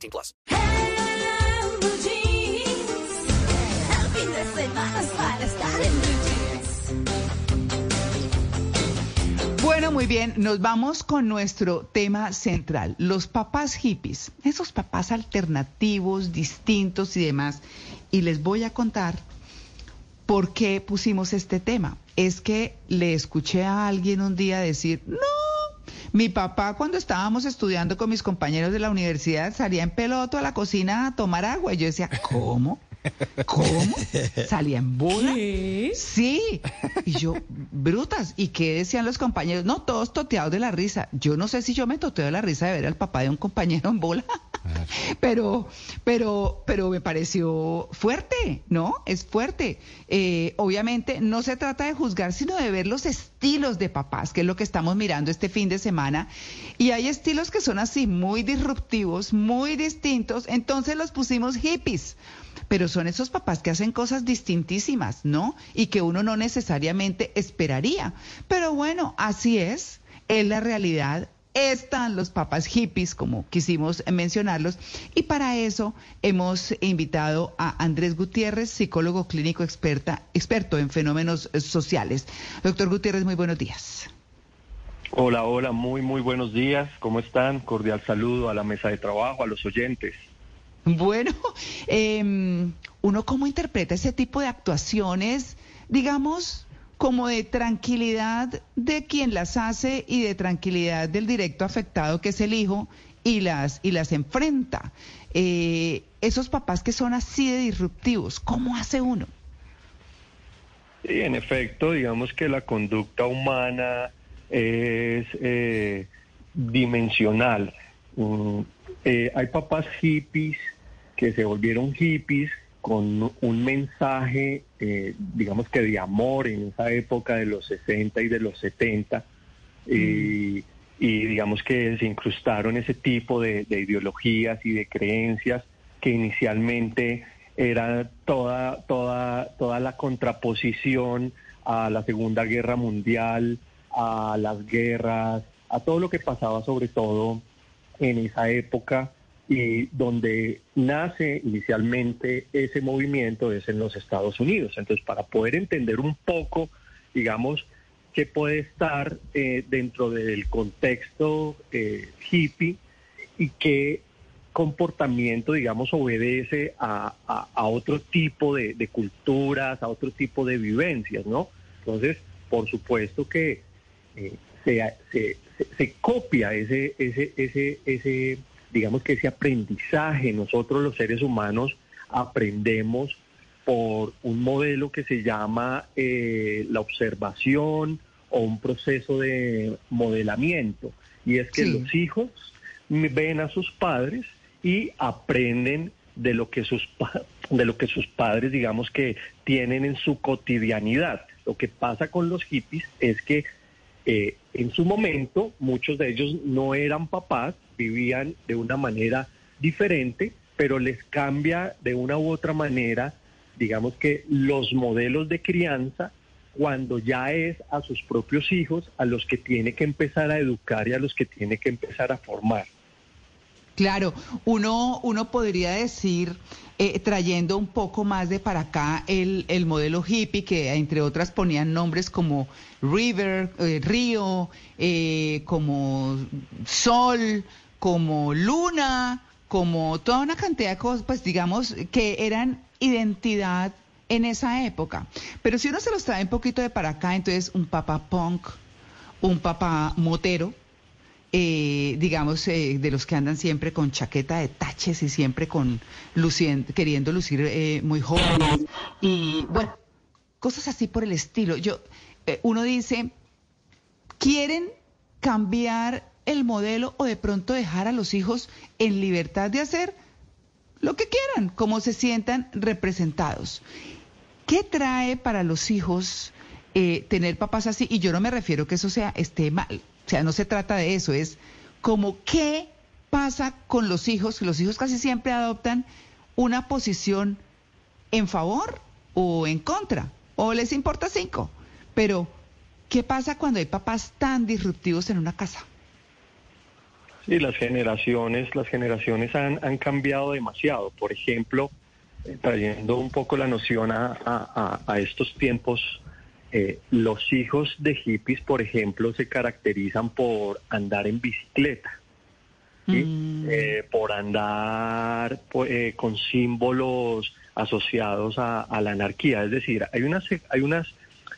18 plus. Bueno, muy bien, nos vamos con nuestro tema central, los papás hippies, esos papás alternativos, distintos y demás. Y les voy a contar por qué pusimos este tema. Es que le escuché a alguien un día decir, no, mi papá cuando estábamos estudiando con mis compañeros de la universidad salía en peloto a la cocina a tomar agua. Y yo decía, ¿cómo? ¿Cómo? ¿Salía en bola? Sí. Y yo, brutas. ¿Y qué decían los compañeros? No, todos toteados de la risa. Yo no sé si yo me toteo de la risa de ver al papá de un compañero en bola. Pero, pero, pero me pareció fuerte, ¿no? Es fuerte. Eh, obviamente no se trata de juzgar, sino de ver los estilos de papás, que es lo que estamos mirando este fin de semana. Y hay estilos que son así, muy disruptivos, muy distintos. Entonces los pusimos hippies pero son esos papás que hacen cosas distintísimas, ¿no? Y que uno no necesariamente esperaría. Pero bueno, así es, es la realidad. Están los papás hippies, como quisimos mencionarlos, y para eso hemos invitado a Andrés Gutiérrez, psicólogo clínico experta, experto en fenómenos sociales. Doctor Gutiérrez, muy buenos días. Hola, hola, muy, muy buenos días. ¿Cómo están? Cordial saludo a la mesa de trabajo, a los oyentes. Bueno, eh, ¿uno cómo interpreta ese tipo de actuaciones, digamos, como de tranquilidad de quien las hace y de tranquilidad del directo afectado que es el hijo y las, y las enfrenta? Eh, esos papás que son así de disruptivos, ¿cómo hace uno? Sí, en efecto, digamos que la conducta humana es eh, dimensional. Mm, eh, hay papás hippies que se volvieron hippies con un mensaje, eh, digamos que de amor en esa época de los 60 y de los 70, y, digamos que se incrustaron ese tipo de, ideologías y de creencias que inicialmente era toda, toda, toda la contraposición a la Segunda Guerra Mundial, a las guerras, a todo lo que pasaba sobre todo en esa época y donde nace inicialmente ese movimiento es en los Estados Unidos. Entonces, para poder entender un poco, digamos, qué puede estar eh, dentro del contexto eh, hippie y qué comportamiento, digamos, obedece a, otro tipo de, culturas, a otro tipo de vivencias, ¿no? Entonces, por supuesto que eh, se, copia ese, ese, ese, ese, digamos que ese aprendizaje. Nosotros los seres humanos aprendemos por un modelo que se llama eh, la observación o un proceso de modelamiento. Y es que los hijos ven a sus padres y aprenden de lo que sus de lo que sus padres digamos que tienen en su cotidianidad. Lo que pasa con los hippies es que eh, en su momento muchos de ellos no eran papás, vivían de una manera diferente, pero les cambia de una u otra manera, digamos que los modelos de crianza cuando ya es a sus propios hijos a los que tiene que empezar a educar y a los que tiene que empezar a formar. Claro, uno, uno podría decir, eh, trayendo un poco más de para acá el, el, modelo hippie, que entre otras ponían nombres como River, eh, Río, eh, como Sol, como Luna, como toda una cantidad de cosas, pues digamos, que eran identidad en esa época. Pero si uno se los trae un poquito de para acá, entonces un papá punk, un papá motero, eh, digamos, eh, de los que andan siempre con chaqueta de taches y siempre con luciendo, queriendo lucir eh, muy jóvenes. Y bueno, cosas así por el estilo. Yo, uno dice, quieren cambiar el modelo o de pronto dejar a los hijos en libertad de hacer lo que quieran, como se sientan representados. ¿Qué trae para los hijos eh, tener papás así? Y yo no me refiero que eso sea esté mal, o sea, no se trata de eso, es como qué pasa con los hijos, los hijos casi siempre adoptan una posición en favor o en contra, o les importa cinco, pero ¿qué pasa cuando hay papás tan disruptivos en una casa? Sí, las generaciones, las generaciones han, han cambiado demasiado. Por ejemplo, eh, trayendo un poco la noción a, a, a estos tiempos, eh, los hijos de hippies, por ejemplo, se caracterizan por andar en bicicleta, Mm. eh, por andar eh, con símbolos asociados a, a, la anarquía. Es decir, hay unas, hay unas,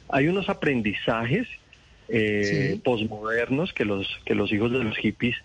hay unos aprendizajes eh, Sí. posmodernos que los que los hijos de los hippies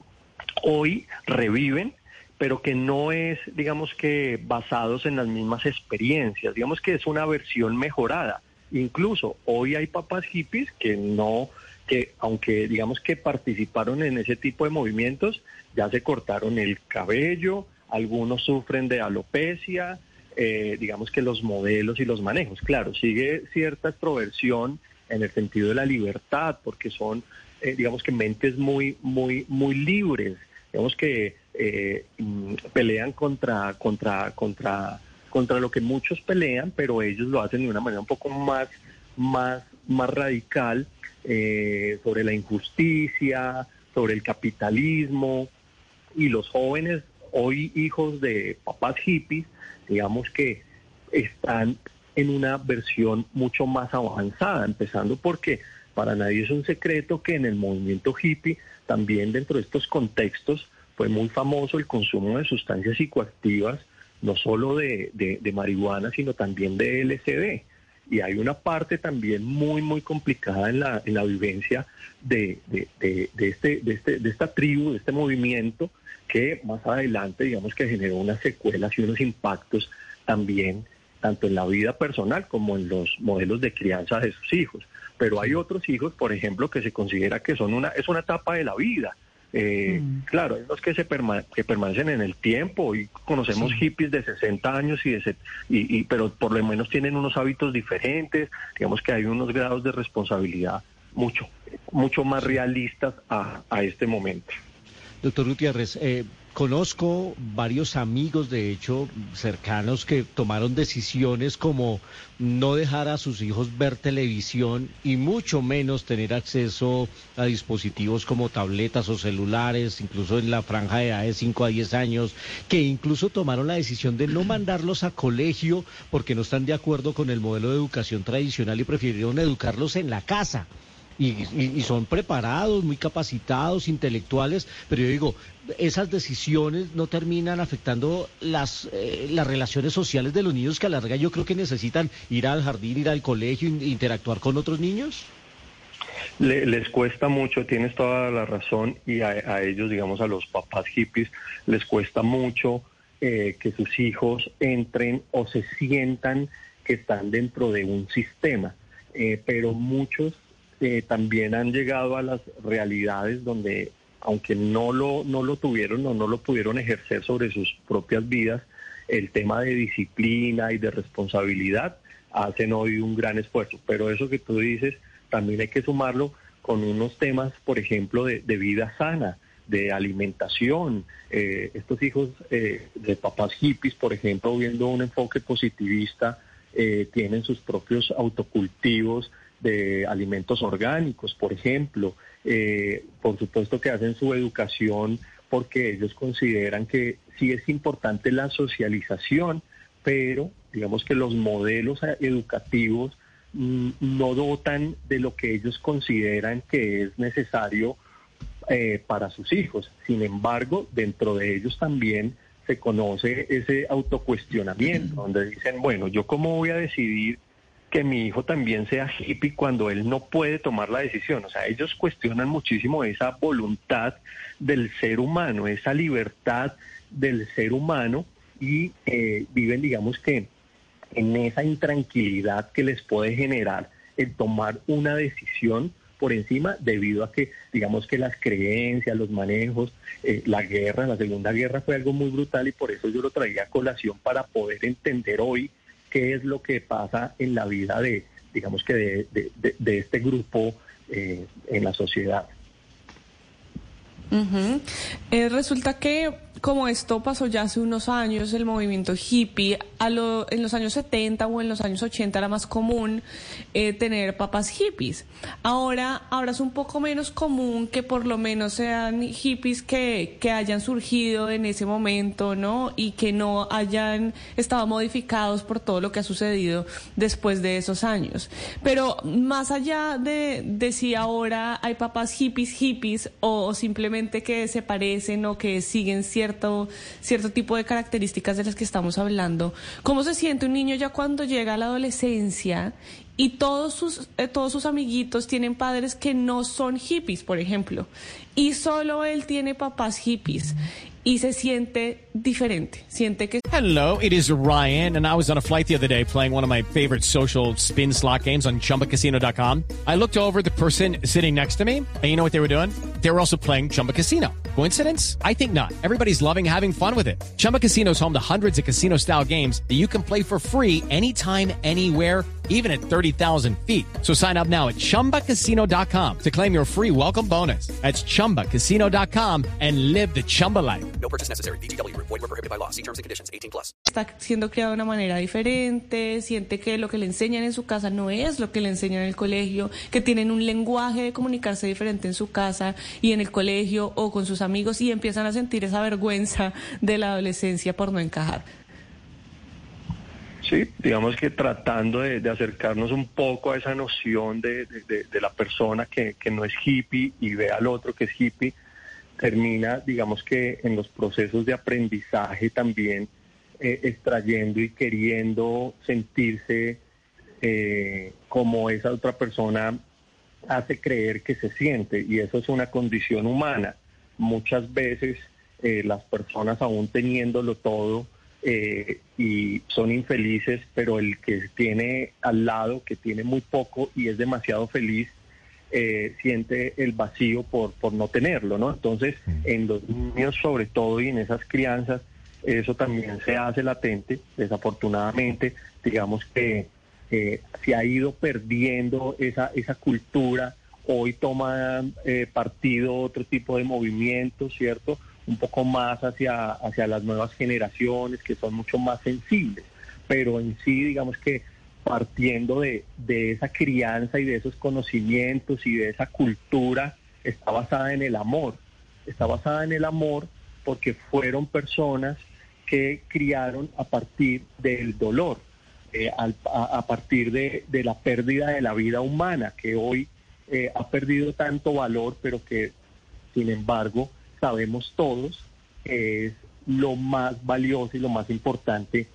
hoy reviven pero que no es, digamos que, basados en las mismas experiencias, digamos que es una versión mejorada. Incluso hoy hay papás hippies que no, que aunque digamos que participaron en ese tipo de movimientos, ya se cortaron el cabello, algunos sufren de alopecia, eh, digamos que los modelos y los manejos. Claro, sigue cierta extroversión en el sentido de la libertad, porque son, eh, digamos que mentes muy, muy, muy libres, digamos que eh, mm, pelean contra, contra, contra, contra lo que muchos pelean, pero ellos lo hacen de una manera un poco más, más, más radical eh, sobre la injusticia, sobre el capitalismo. Y los jóvenes hoy hijos de papás hippies, digamos que están en una versión mucho más avanzada, empezando porque para nadie es un secreto que en el movimiento hippie, también dentro de estos contextos, fue muy famoso el consumo de sustancias psicoactivas, no solo de, de, de marihuana, sino también de LSD. Y hay una parte también muy, muy complicada en la, en la vivencia de, de, de, de este, de, este, de esta tribu, de este movimiento, que más adelante, digamos que generó unas secuelas y unos impactos también, tanto en la vida personal como en los modelos de crianza de sus hijos. Pero hay otros hijos, por ejemplo, que se considera que son una, es una etapa de la vida. Eh, Mm. Claro, hay los que se perma- que permanecen en el tiempo y conocemos Sí. hippies de 60 años y de set- y, y- pero por lo menos tienen unos hábitos diferentes, digamos que hay unos grados de responsabilidad mucho mucho más realistas a, a este momento. Doctor Gutiérrez, eh, conozco varios amigos, de hecho, cercanos, que tomaron decisiones como no dejar a sus hijos ver televisión y mucho menos tener acceso a dispositivos como tabletas o celulares, incluso en la franja de edad de 5 a 10 años, que incluso tomaron la decisión de no mandarlos a colegio porque no están de acuerdo con el modelo de educación tradicional y prefirieron educarlos en la casa y, y- son preparados, muy capacitados, intelectuales, pero yo digo, esas decisiones no terminan afectando las, eh, las relaciones sociales de los niños que a la larga yo creo que necesitan ir al jardín, ir al colegio, in- interactuar con otros niños. Le- les cuesta mucho, tienes toda la razón, y a, a ellos, digamos, a los papás hippies, les cuesta mucho eh, que sus hijos entren o se sientan que están dentro de un sistema. Eh, pero muchos eh, también han llegado a las realidades donde, aunque no lo, no lo tuvieron o no lo pudieron ejercer sobre sus propias vidas, el tema de disciplina y de responsabilidad hacen hoy un gran esfuerzo. Pero eso que tú dices, también hay que sumarlo con unos temas, por ejemplo, de, vida sana, de alimentación. Eh, estos hijos eh, de papás hippies, por ejemplo, viendo un enfoque positivista, eh, tienen sus propios autocultivos de alimentos orgánicos, por ejemplo. Eh, por supuesto que hacen su educación porque ellos consideran que sí es importante la socialización, pero digamos que los modelos eh, educativos mm, no dotan de lo que ellos consideran que es necesario eh, para sus hijos. Sin embargo, dentro de ellos también se conoce ese autocuestionamiento, donde dicen, bueno, yo cómo voy a decidir que mi hijo también sea hippie cuando él no puede tomar la decisión. O sea, ellos cuestionan muchísimo esa voluntad del ser humano, esa libertad del ser humano y eh, viven, digamos que, en esa intranquilidad que les puede generar el tomar una decisión por encima debido a que, digamos que las creencias, los manejos, eh, la guerra, la Segunda Guerra fue algo muy brutal y por eso yo lo traía a colación para poder entender hoy qué es lo que pasa en la vida de, digamos que de, de, de este grupo eh, en la sociedad. Eh, resulta que como esto pasó ya hace unos años, el movimiento hippie, a en los años 70 o en los años 80 era más común eh, tener papás hippies. Ahora, ahora es un poco menos común que por lo menos sean hippies que, que hayan surgido en ese momento, ¿no? Y que no hayan estado modificados por todo lo que ha sucedido después de esos años. Pero más allá de, de si ahora hay papás hippies, hippies, o, simplemente que se parecen o que siguen cierto, cierto tipo de características de las que estamos hablando, ¿cómo se siente un niño ya cuando llega a la adolescencia y todos sus, eh, todos sus amiguitos tienen padres que no son hippies, por ejemplo, y solo él tiene papás hippies y se siente diferente, siente que Hello, it is Ryan, and I was on a flight the other day playing one of my favorite social spin slot games on chumbacasino.com. I looked over the person sitting next to me, and you know what they were doing? They were also playing Chumba Casino. Coincidence? I think not. Everybody's loving having fun with it. Chumba Casino is home to hundreds of casino style games that you can play for free anytime, anywhere even at 30,000 feet. So sign up now at ChumbaCasino.com to claim your free welcome bonus. That's ChumbaCasino.com and live the Chumba life. No purchase necessary. VGW Group. Void were prohibited by law. See terms and conditions. 18 plus. está siendo criado de una manera diferente, siente que lo que le enseñan en su casa no es lo que le enseñan en el colegio, que tienen un lenguaje de comunicarse diferente en su casa y en el colegio o con sus amigos y empiezan a sentir esa vergüenza de la adolescencia por no encajar. Sí, digamos que tratando de, acercarnos un poco a esa noción de, la persona que, que no es hippie y ve al otro que es hippie, termina, digamos que en los procesos de aprendizaje también eh, extrayendo y queriendo sentirse eh, como esa otra persona hace creer que se siente y eso es una condición humana. Muchas veces eh, las personas aún teniéndolo todo eh, y son infelices, pero el que tiene al lado, que tiene muy poco y es demasiado feliz, eh, siente el vacío por, por no tenerlo, ¿no? Entonces, en los niños sobre todo y en esas crianzas, eso también se hace latente, desafortunadamente, digamos que eh, se ha ido perdiendo esa, esa cultura, hoy toma eh, partido otro tipo de movimientos, ¿cierto? Un poco más hacia, hacia las nuevas generaciones que son mucho más sensibles, pero en sí, digamos que partiendo de, de esa crianza y de esos conocimientos y de esa cultura, está basada en el amor, está basada en el amor porque fueron personas que criaron a partir del dolor, eh, a partir de, de la pérdida de la vida humana, que hoy eh, ha perdido tanto valor, pero que sin embargo sabemos todos que es lo más valioso y lo más importante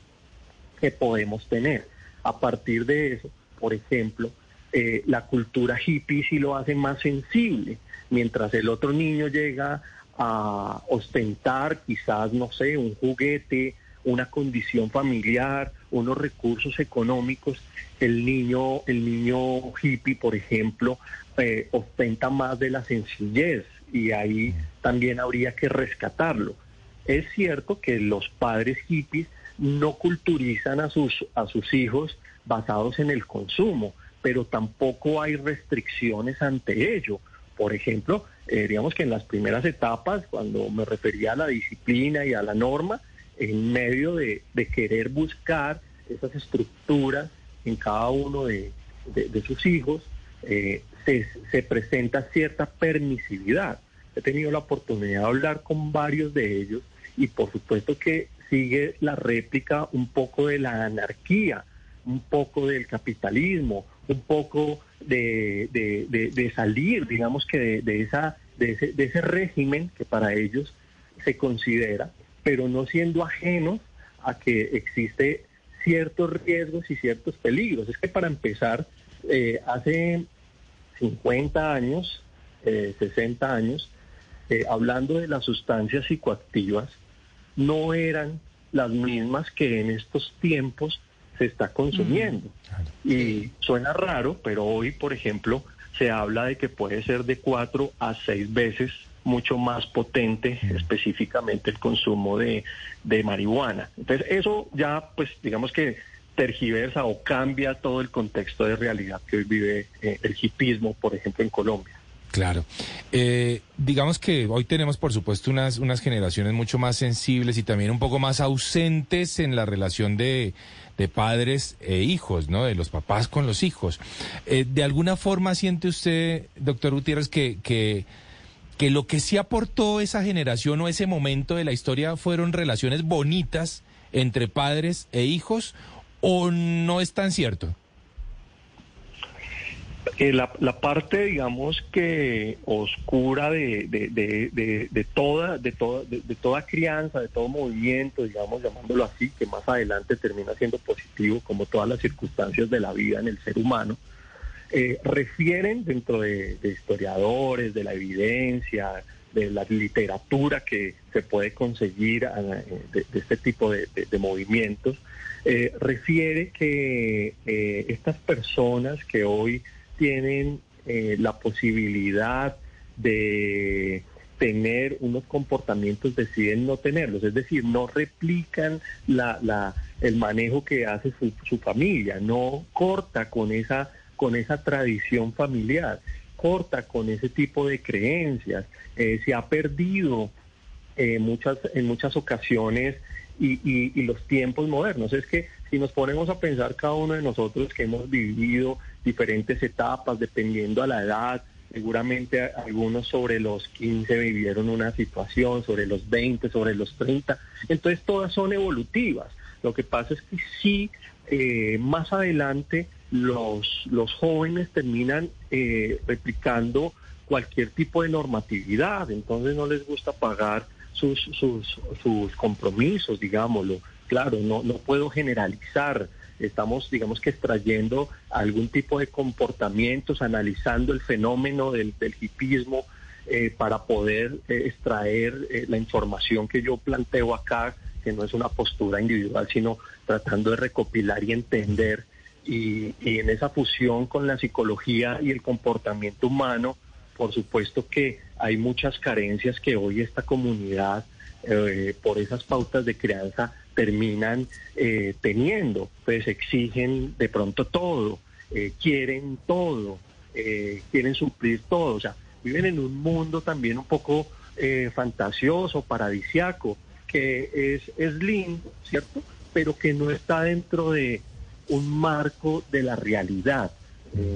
que podemos tener. A partir de eso, por ejemplo, eh, la cultura hippie sí lo hace más sensible, mientras el otro niño llega a ostentar quizás, no sé, un juguete, una condición familiar, unos recursos económicos, el niño, el niño hippie, por ejemplo, eh, ostenta más de la sencillez y ahí también habría que rescatarlo. Es cierto que los padres hippies no culturizan a sus, a sus hijos basados en el consumo, pero tampoco hay restricciones ante ello. Por ejemplo, eh, digamos que en las primeras etapas, cuando me refería a la disciplina y a la norma, en medio de, de querer buscar esas estructuras en cada uno de, de- de sus hijos, eh, se, se presenta cierta permisividad. He tenido la oportunidad de hablar con varios de ellos y por supuesto que sigue la réplica un poco de la anarquía, un poco del capitalismo, un poco de, salir, digamos que de, esa, ese, de ese régimen que para ellos se considera, pero no siendo ajenos a que existe ciertos riesgos y ciertos peligros. Es que para empezar, eh, hace 50 años, eh, 60 años, eh, hablando de las sustancias psicoactivas, no eran las mismas que en estos tiempos se está consumiendo. Y suena raro, pero hoy, por ejemplo, se habla de que puede ser de cuatro a seis veces mucho más potente específicamente el consumo de, de marihuana. Entonces eso ya pues digamos que tergiversa o cambia todo el contexto de realidad que hoy vive eh, el hipismo, por ejemplo, en Colombia. Claro. Eh, digamos que hoy tenemos, por supuesto, unas, unas generaciones mucho más sensibles y también un poco más ausentes en la relación de, de padres e hijos, ¿no? De los papás con los hijos. Eh, ¿De alguna forma siente usted, doctor Gutiérrez, que, que, que lo que sí aportó esa generación o ese momento de la historia fueron relaciones bonitas entre padres e hijos o no es tan cierto? Eh, la, la, parte, digamos que oscura de, de, de, de toda, de toda, de, toda crianza, de todo movimiento, digamos, llamándolo así, que más adelante termina siendo positivo, como todas las circunstancias de la vida en el ser humano, eh, refieren dentro de, historiadores, de la evidencia, de la literatura que se puede conseguir eh, de, este tipo de, movimientos, eh, refiere que estas personas que hoy tienen eh, la posibilidad de tener unos comportamientos, deciden no tenerlos, es decir, no replican la, la, el manejo que hace su, familia, no corta con esa, con esa tradición familiar, corta con ese tipo de creencias, eh, se ha perdido eh, muchas, en muchas ocasiones y, y, los tiempos modernos. Es que si nos ponemos a pensar cada uno de nosotros que hemos vivido diferentes etapas, dependiendo a la edad. Seguramente algunos sobre los 15 vivieron una situación, sobre los 20, sobre los 30. Entonces todas son evolutivas. Lo que pasa es que sí, eh, más adelante los, los jóvenes terminan eh, replicando cualquier tipo de normatividad. Entonces no les gusta pagar sus, sus, sus compromisos, digámoslo. Claro, no, no puedo generalizar estamos, digamos que extrayendo algún tipo de comportamientos, analizando el fenómeno del, hipismo eh, para poder eh, extraer eh, la información que yo planteo acá, que no es una postura individual, sino tratando de recopilar y entender. Y en esa fusión con la psicología y el comportamiento humano, por supuesto que hay muchas carencias que hoy esta comunidad, por esas pautas de crianza, terminan eh, teniendo, pues exigen de pronto todo, eh, quieren todo, eh, quieren suplir todo, o sea, viven en un mundo también un poco fantasioso, paradisiaco, que es, es lindo, ¿cierto? Pero que no está dentro de un marco de la realidad,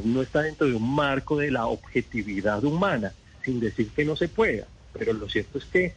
no está dentro de un marco de la objetividad humana, sin decir que no se pueda, pero lo cierto es que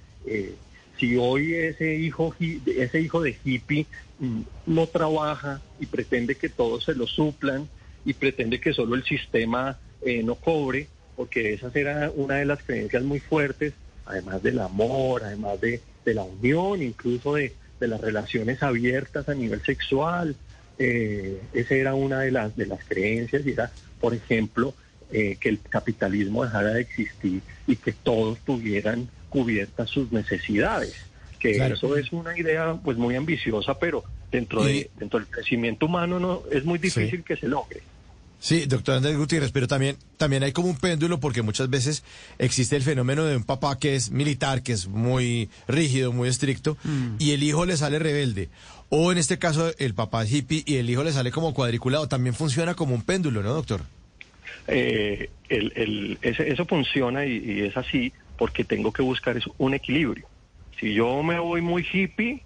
si hoy ese hijo, ese hijo de hippie mm, no trabaja y pretende que todos se lo suplan y pretende que solo el sistema eh, no cobre, porque esa era una de las creencias muy fuertes, además del amor, además de, la unión, incluso de, las relaciones abiertas a nivel sexual. Eh, esa era una de las, de las creencias y era, por ejemplo, eh, que el capitalismo dejara de existir y que todos tuvieran cubiertas sus necesidades. Que eso es una idea pues muy ambiciosa, pero dentro, de, dentro del crecimiento humano no es muy difícil que se logre. Sí, doctor Andrés Gutiérrez, pero también, también hay como un péndulo porque muchas veces existe el fenómeno de un papá que es militar, que es muy rígido, muy estricto, mm. y el hijo le sale rebelde. O en este caso el papá es hippie y el hijo le sale como cuadriculado. También funciona como un péndulo, ¿no, doctor? Eh, el, eso funciona y, es así, porque tengo que buscar un equilibrio. Si yo me voy muy hippie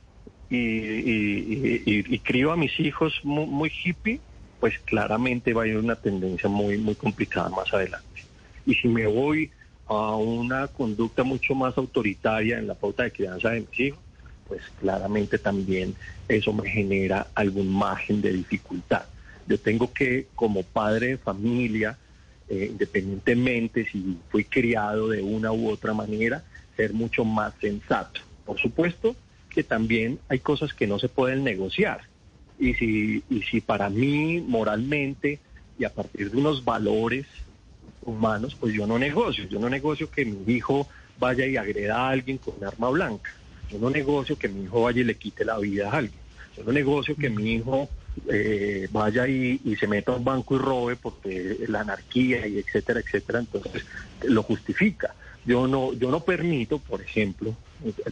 y, crío a mis hijos muy, hippie, pues claramente va a haber una tendencia muy, muy complicada más adelante. Y si me voy a una conducta mucho más autoritaria en la pauta de crianza de mis hijos, pues claramente también eso me genera algún margen de dificultad. Yo tengo que, como padre de familia, eh, independientemente si fui criado de una u otra manera, ser mucho más sensato. Por supuesto que también hay cosas que no se pueden negociar. Y si, y si para mí moralmente y a partir de unos valores humanos, pues yo no negocio. Yo no negocio que mi hijo vaya y agreda a alguien con arma blanca. Yo no negocio que mi hijo vaya y le quite la vida a alguien. Yo no negocio que mi hijo eh, vaya y, se meta a un banco y robe porque la anarquía y etcétera, etcétera, entonces lo justifica. Yo no, yo no permito, por ejemplo,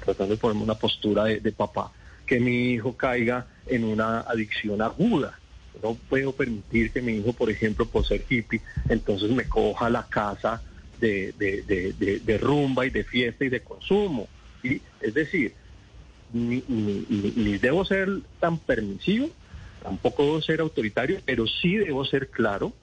tratando de ponerme una postura de, de papá, que mi hijo caiga en una adicción aguda. No puedo permitir que mi hijo, por ejemplo, por ser hippie, entonces me coja la casa de- de- de rumba y de fiesta y de consumo. Es decir, ni debo ser tan permisivo, tampoco debo ser autoritario, pero sí debo ser claro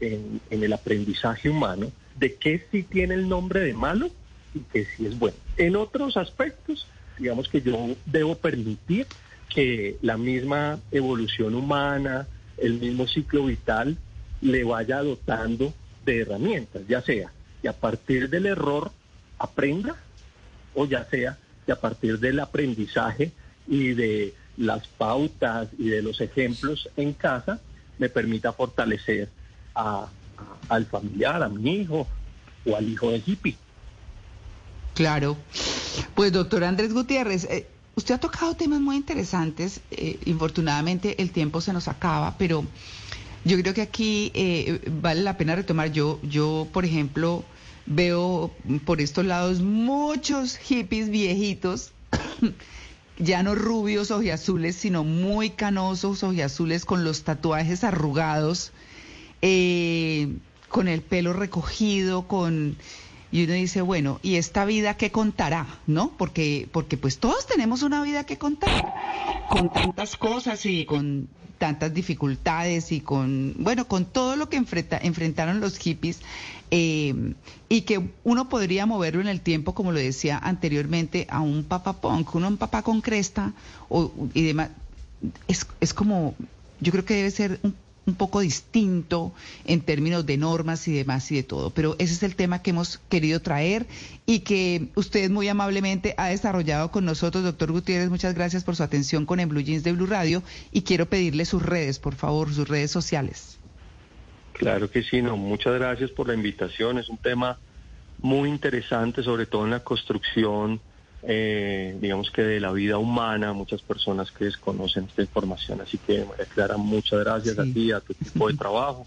en, en el aprendizaje humano de qué sí tiene el nombre de malo y qué sí es bueno. En otros aspectos, digamos que yo debo permitir que la misma evolución humana, el mismo ciclo vital, le vaya dotando de herramientas, ya sea que a partir del error aprenda o ya sea que a partir del aprendizaje y de las pautas y de los ejemplos en casa me permita fortalecer a- al familiar, a mi hijo o al hijo de hippie. Claro. Pues doctor Andrés Gutiérrez, eh, usted ha tocado temas muy interesantes. eh, infortunadamente el tiempo se nos acaba, pero yo creo que aquí eh, vale la pena retomar. Yo, yo, por ejemplo, veo por estos lados muchos hippies viejitos. ya no rubios ojiazules, sino muy canosos ojiazules con los tatuajes arrugados, eh, con el pelo recogido, con y uno dice, bueno, ¿y esta vida qué contará? ¿No? Porque, porque pues todos tenemos una vida que contar, con tantas cosas y con tantas dificultades y con, bueno, con todo lo que enfrenta- enfrentaron los hippies eh, y que uno podría moverlo en el tiempo, como lo decía anteriormente, a un papá punk, uno un papá con cresta o, y demás. Es, es como, yo creo que debe ser un un poco distinto en términos de normas y demás y de todo. Pero ese es el tema que hemos querido traer y que usted muy amablemente ha desarrollado con nosotros. Doctor Gutiérrez, muchas gracias por su atención con el Blue Jeans de Blue Radio y quiero pedirle sus redes, por favor, sus redes sociales. Claro que sí, no, muchas gracias por la invitación. Es un tema muy interesante, sobre todo en la construcción, eh, digamos que de la vida humana, muchas personas que desconocen esta información. Así que, María Clara, muchas gracias Sí. a ti, a tu equipo de trabajo.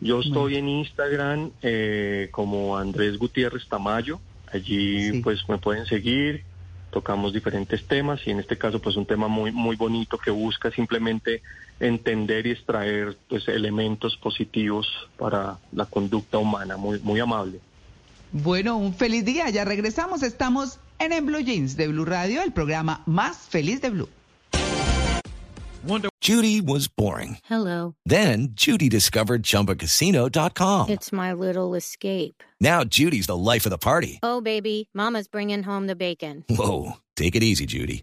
Yo estoy en Instagram eh, como Andrés Gutiérrez Tamayo. Allí Sí. pues me pueden seguir. Tocamos diferentes temas y en este caso pues un tema muy muy bonito que busca simplemente entender y extraer pues elementos positivos para la conducta humana. Muy muy amable. Bueno, un feliz día. Ya regresamos. Estamos en el Blue Jeans de Blue Radio, el programa más feliz de Blue. Judy was boring. Hello. Then Judy discovered ChumbaCasino.com. It's my little escape. Now Judy's the life of the party. Oh, baby, Mama's bringing home the bacon. Whoa, take it easy, Judy.